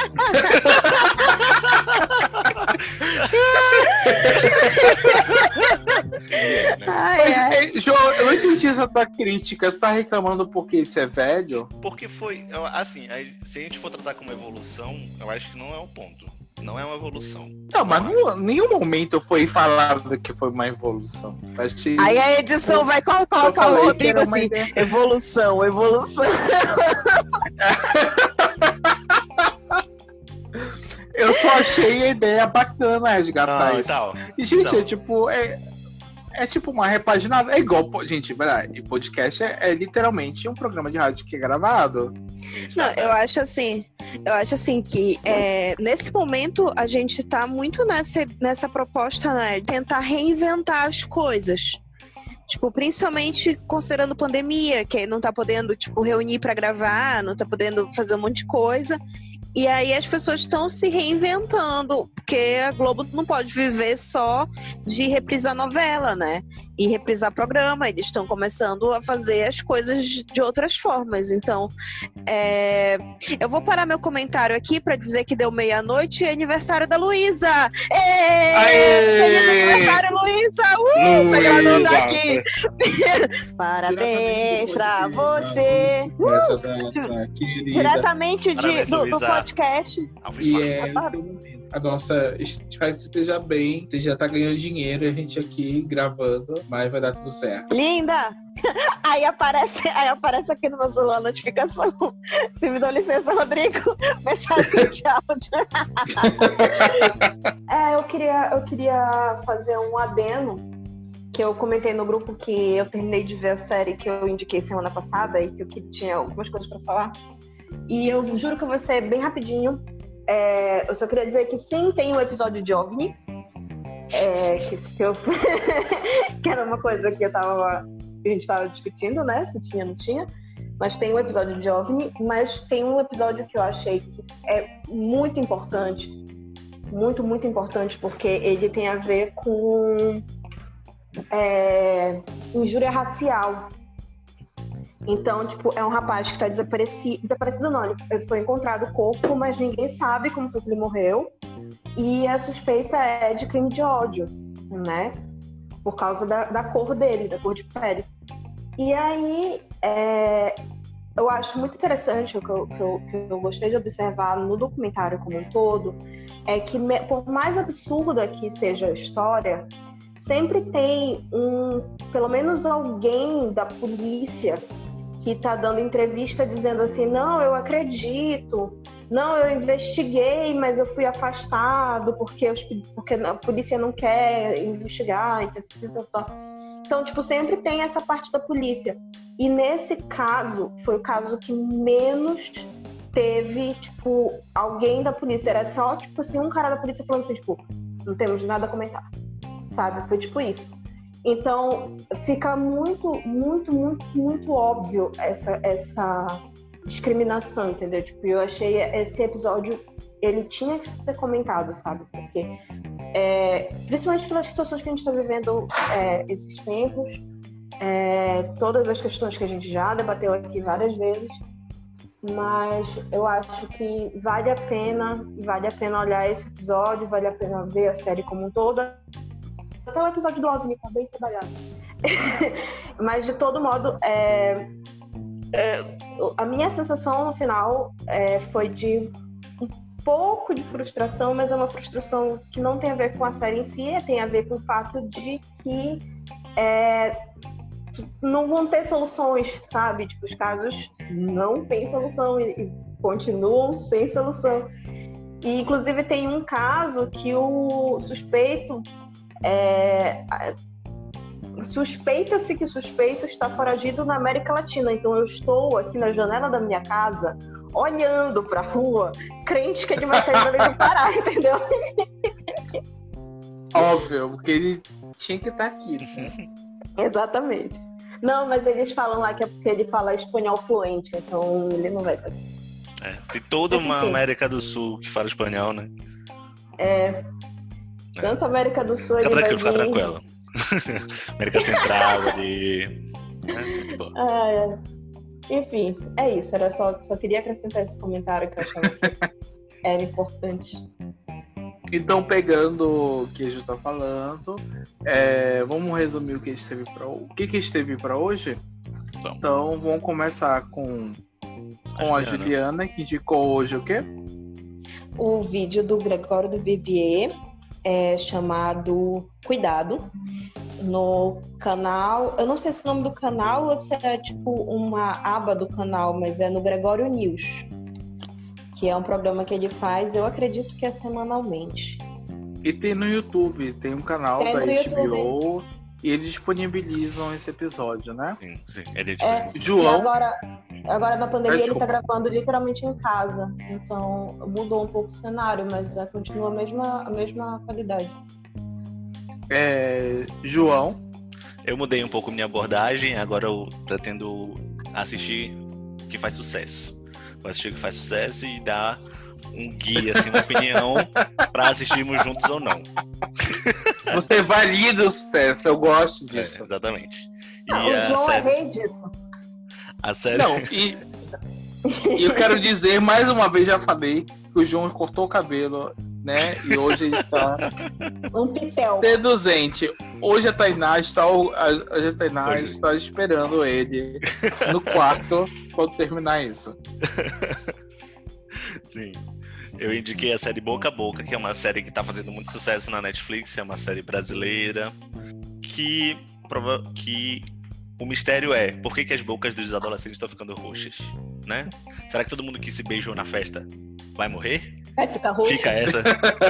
É, né? Ai, Mas, ai. João, eu não entendi essa tua crítica. Tu tá reclamando porque isso é velho? Porque foi, assim, se a gente for tratar como evolução, eu acho que não é o ponto. Não é uma evolução. Não, mas em nenhum momento foi falado que foi uma evolução. Achei... Aí a edição vai colocar o falei que Rodrigo assim, ideia- evolução, evolução. Eu só achei a ideia bacana resgatar Não, e isso. tal. E, gente, Então. é tipo, é, é tipo uma repaginada. É igual, gente, verdade, podcast é, é literalmente um programa de rádio que é gravado. Não, eu acho assim, eu acho assim que é, nesse momento a gente tá muito nessa, nessa proposta, né? Tentar reinventar as coisas. Tipo, principalmente considerando pandemia, que não tá podendo, tipo, reunir pra gravar, não tá podendo fazer um monte de coisa. E aí as pessoas estão se reinventando, porque a Globo não pode viver só de reprisar novela, né? E reprisar programa. Eles estão começando a fazer as coisas de outras formas. Então, é, eu vou parar meu comentário aqui para dizer que deu meia-noite e é aniversário da Luísa! Feliz aniversário, Luísa! Uh, ela não tá Luísa. aqui. Parabéns pra você! Querida. Diretamente de- do, do Luísa. podcast. É a nossa. Espero que você esteja bem. Você já tá ganhando dinheiro, a gente aqui gravando, mas vai dar tudo certo. Linda! Aí aparece, aí aparece aqui no meu celular a notificação. Se me dá licença, Rodrigo, mensagem de áudio. é, eu queria, eu queria fazer um adeno que eu comentei no grupo que eu terminei de ver a série que eu indiquei semana passada e que eu que tinha algumas coisas para falar. E eu juro que vai ser bem rapidinho. É, eu só queria dizer que sim, tem um episódio de OVNI. É, que, que, eu, que era uma coisa que eu tava que a gente tava discutindo, né? Se tinha, não tinha. Mas tem um episódio de OVNI, mas tem um episódio que eu achei que é muito importante. Muito, muito importante, porque ele tem a ver com é, injúria racial. Então, tipo, é um rapaz que tá desaparecido. Desaparecido não, ele foi encontrado o corpo, mas ninguém sabe como foi que ele morreu. E a suspeita é de crime de ódio, né? Por causa da, da cor dele, da cor de pele. E aí, é, eu acho muito interessante, o que eu, que, eu, que eu gostei de observar no documentário como um todo, é que, por mais absurda que seja a história, sempre tem um, pelo menos alguém da polícia que tá dando entrevista dizendo assim, não, eu acredito, não, eu investiguei, mas eu fui afastado porque, porque a polícia não quer investigar. Então, tipo, sempre tem essa parte da polícia. E nesse caso, foi o caso que menos teve, tipo, alguém da polícia. Era só, tipo assim, um cara da polícia falando assim, tipo, não temos nada a comentar. Sabe? Foi tipo isso. Então, fica muito, muito, muito, muito óbvio essa, essa discriminação, entendeu? Tipo, eu achei esse episódio, ele tinha que ser comentado, sabe? Porque, é, principalmente pelas situações que a gente está vivendo é, esses tempos, é, todas as questões que a gente já debateu aqui várias vezes, mas eu acho que vale a pena, vale a pena olhar esse episódio, vale a pena ver a série como um todo. Até o episódio do OVNI tá bem trabalhado. mas de todo modo, é, é, a minha sensação no final é, foi de um pouco de frustração, mas é uma frustração que não tem a ver com a série em si, tem a ver com o fato de que é, não vão ter soluções, sabe? Tipo, os casos não têm solução e, e continuam sem solução. E, inclusive, tem um caso que o suspeito. É, Suspeita-se que o suspeito está foragido na América Latina. Então, eu estou aqui na janela da minha casa, olhando para a rua, crente que ele vai estar ali do Pará, entendeu? Óbvio, porque ele tinha que estar aqui. né? Exatamente. Não, mas eles falam lá que é porque ele fala espanhol fluente, então ele não vai fazer. É, tem toda uma. América do Sul que fala espanhol, né? É. Tanto América do Sul Fica vai tranquilo, fica vir. tranquilo. América Central ali. É, boa. Ah, é. Enfim, é isso. Era só, só queria acrescentar esse comentário que eu achava que era importante. Então, pegando o que a gente tá falando, é, vamos resumir o que esteve para o que, que esteve para hoje. Então, Então, vamos começar com, com a Juliana. Juliana, que indicou hoje o quê? O vídeo do Gregório do Vivier é chamado Cuidado. No canal, eu não sei se o nome do canal ou se é tipo uma aba do canal, mas é no Gregório News, que é um programa que ele faz, eu acredito que é semanalmente. E tem no YouTube, tem um canal Tem da HBO e eles disponibilizam esse episódio, né? sim, sim. Ele é É. E João, agora, agora na pandemia Ah, ele tá desculpa. gravando literalmente em casa, então mudou um pouco o cenário, mas é, continua a mesma, a mesma qualidade. é, João, Eu mudei um pouco minha abordagem, agora eu pretendo assistir o que faz sucesso. Vou assistir o que faz sucesso e dar um guia, assim, uma opinião pra assistirmos juntos ou não. você valida o sucesso, eu gosto É, disso. exatamente. E Ah, o João é série, rei disso. a série Não, e, e eu quero dizer, mais uma vez já falei, que o João cortou o cabelo, né? E hoje ele está Um pitel. seduzente. Hoje a Tainá está, a, a Tainá Hoje. está esperando ele no quarto quando terminar isso. Sim. Eu indiquei a série Boca a Boca, que é uma série que tá fazendo muito sucesso na Netflix, é uma série brasileira. Que, prova que o mistério é por que, que as bocas dos adolescentes estão ficando roxas, né? Será que todo mundo que se beijou na festa vai morrer? Vai ficar roxo. Fica essa.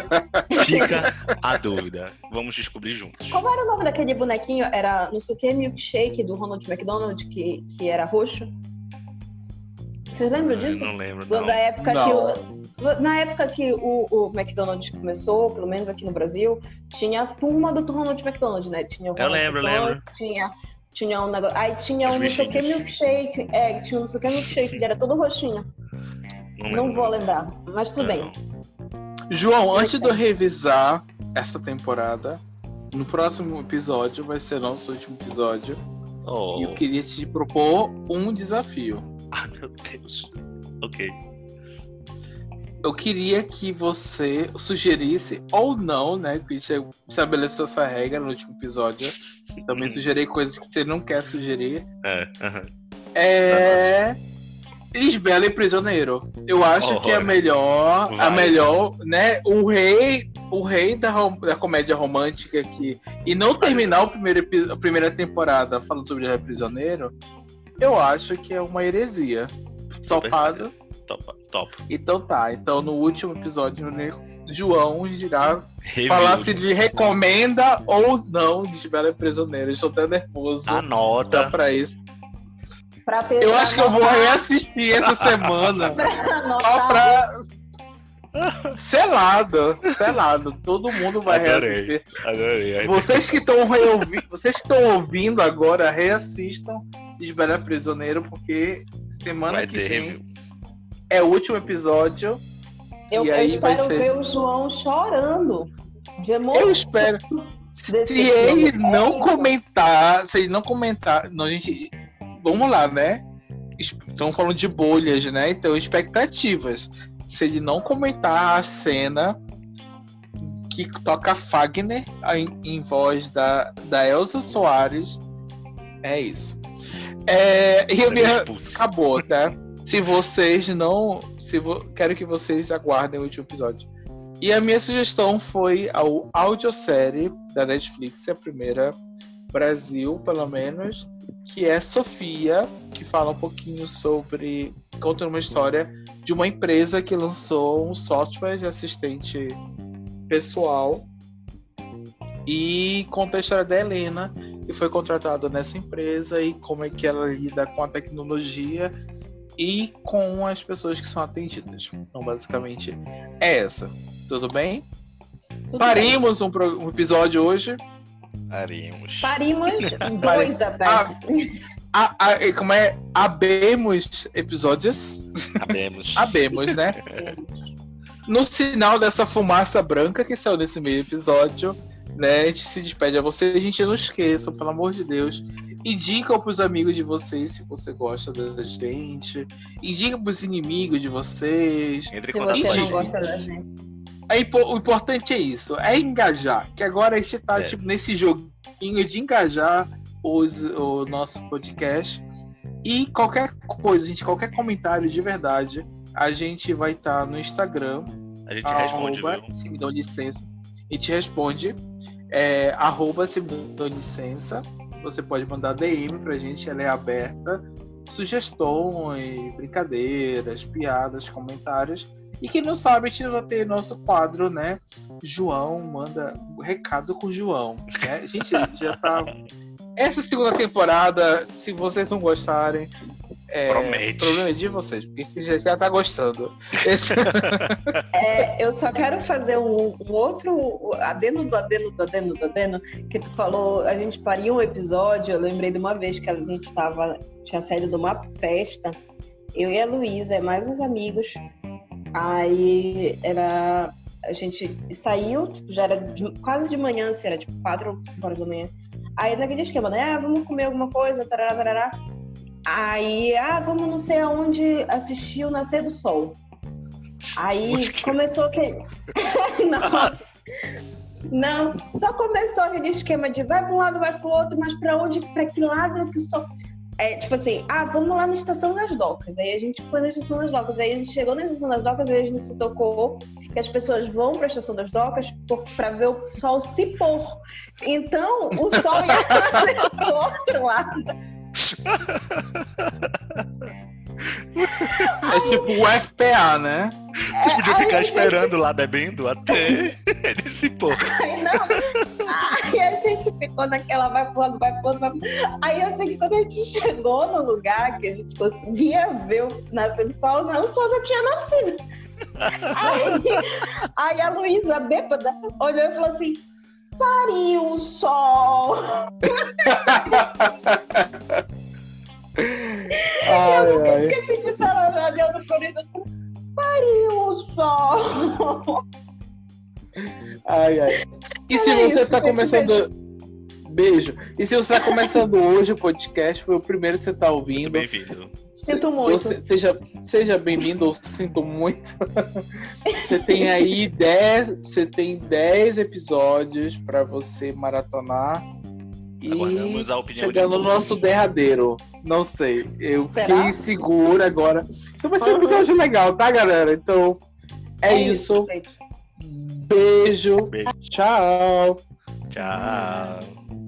Fica a dúvida. Vamos descobrir juntos. Como era o nome daquele bonequinho? Era não sei o que, milkshake do Ronald McDonald, que, que era roxo? Vocês lembram Eu disso? não lembro, não. Da época Não. que o, na época que o, o McDonald's começou, pelo menos aqui no Brasil, tinha a turma do Ronald McDonald, né? Tinha o Eu Ronald lembro, eu McDonald, Tinha, tinha um negócio. Aí tinha Os um não sei o que milkshake. É, tinha um não sei o que milkshake, ele era todo roxinho. Não, Não lembro, vou lembrar, mas tudo Não. bem. João, antes de eu revisar essa temporada, no próximo episódio, vai ser nosso último episódio, Oh. e eu queria te propor um desafio. Ah, meu Deus. Ok. Eu queria que você sugerisse, ou não, né? Que a estabeleceu essa regra no último episódio. Também sugeri coisas que você não quer sugerir. É, aham. É. Lisbela e Prisioneiro. Eu acho Oh, que é a melhor. A Vai. melhor, né? O rei. O rei da, rom- da comédia romântica aqui. E não terminar o primeiro, a primeira temporada falando sobre o Prisioneiro. Eu acho que é uma heresia. Topado. Top. top. Então tá. Então no último episódio, né, João irá falar se ele recomenda ou não Lisbela e Prisioneiro. Estou até nervoso. Anota. pra isso. Pra ter, Eu acho que eu vou reassistir essa semana. pra Só pra. Selado, selado. Todo mundo vai Adorei. reassistir. Adorei. Aí Vocês que estão reouvindo, vocês que estão ouvindo agora, reassistam Lisbela Prisioneiro, porque semana vai que ter vem review. É o último episódio. Eu, E eu espero ser- ver o João chorando de emoção. Eu espero. Se ele filme. É não isso. comentar, se ele não comentar, não, gente, vamos lá, né? Estamos falando de bolhas, né? Então, expectativas. Se ele não comentar a cena que toca Fagner em, em voz da, da Elsa Soares, é isso. É, e me, expulso. acabou, tá? Se vocês não. Se vo... Quero que vocês aguardem o último episódio. E a minha sugestão foi a audiosérie da Netflix, a primeira Brasil, pelo menos, que é Sofia, que fala um pouquinho sobre. conta uma história de uma empresa que lançou um software de assistente pessoal e conta a história da Helena, que foi contratada nessa empresa e como é que ela lida com a tecnologia e com as pessoas que são atendidas. Então, basicamente, é essa. Tudo bem? Tudo bem. Parimos um, pro- um episódio hoje. Parimos. Parimos dois até. Ah. A, a- e como é? Abemos episódios. Sabemos. Abemos, né? No sinal dessa fumaça branca que saiu nesse meio episódio, né? A gente se despede a vocês. A gente não esqueça, pelo amor de Deus. Indica pros amigos de vocês se você gosta da gente. Indica pros inimigos de vocês. Entre em Se contato você com a não gosta da gente. é impo- o importante é isso, é engajar. Que agora a gente tá É. tipo, nesse joguinho de engajar os, o nosso podcast. E qualquer coisa, gente, qualquer comentário de verdade, a gente vai estar no Instagram. A gente responde, arroba, viu? se me dão licença. A gente responde. É, arroba se me dão licença. Você pode mandar DM pra gente, ela é aberta. Sugestões, brincadeiras, piadas, comentários. E quem não sabe, a gente vai ter nosso quadro, né? João manda o recado com o João. Né? A gente já tá. Essa segunda temporada, se vocês não gostarem, é, Promete. o problema é de vocês, porque já, já tá gostando. Esse- É, eu só quero fazer um, um outro adendo do adendo do adendo do adendo, que tu falou, a gente paria um episódio, eu lembrei de uma vez que a gente estava, tinha saído de uma festa, eu e a Luísa, mais uns amigos, aí era, a gente saiu, tipo, já era de- quase de manhã, assim, era tipo quatro ou cinco horas da manhã, aí naquele esquema, né, ah, vamos comer alguma coisa, tarará, tarará, aí, ah, vamos não sei aonde assistir o Nascer do Sol. Aí começou que. não. Não, só começou aquele esquema de vai para um lado, vai para o outro, mas para onde, para que lado é que o sol. É, tipo assim, ah, vamos lá na estação das docas. Aí a gente foi na estação das docas. Aí a gente chegou na estação das docas e a gente se tocou que as pessoas vão para a estação das docas para ver o sol se pôr. Então, o sol ia nascer pro outro lado. É tipo o FPA, né? Você podia aí ficar gente- esperando lá bebendo até ele se pôr. Aí não. Aí a gente ficou naquela, vai pro lado, vai outro, vai pro... Aí eu sei que quando a gente chegou no lugar que a gente conseguia ver o nascer do sol, não, o sol já tinha nascido. Aí, aí a Luísa, bêbada, olhou e falou assim: pariu o sol. Ai, Eu ai. esqueci disso, ela coração e falou: pariu o sol. Ai, ai. E se É você isso, está começando. Beijo. E se você está começando hoje o podcast, foi o primeiro que você está Muito ouvindo. bem-vindo. Sinto muito. Seja seja bem-vindo, ou sinto muito. você tem aí 10, você tem 10 episódios para você maratonar. E Aguardamos a opinião de chegando no nosso derradeiro. Não sei. Eu Será? fiquei segura agora. Então vai ser um episódio legal, tá, galera? Então é, isso. gente. Beijo. Beijo. Tchau. Tchau.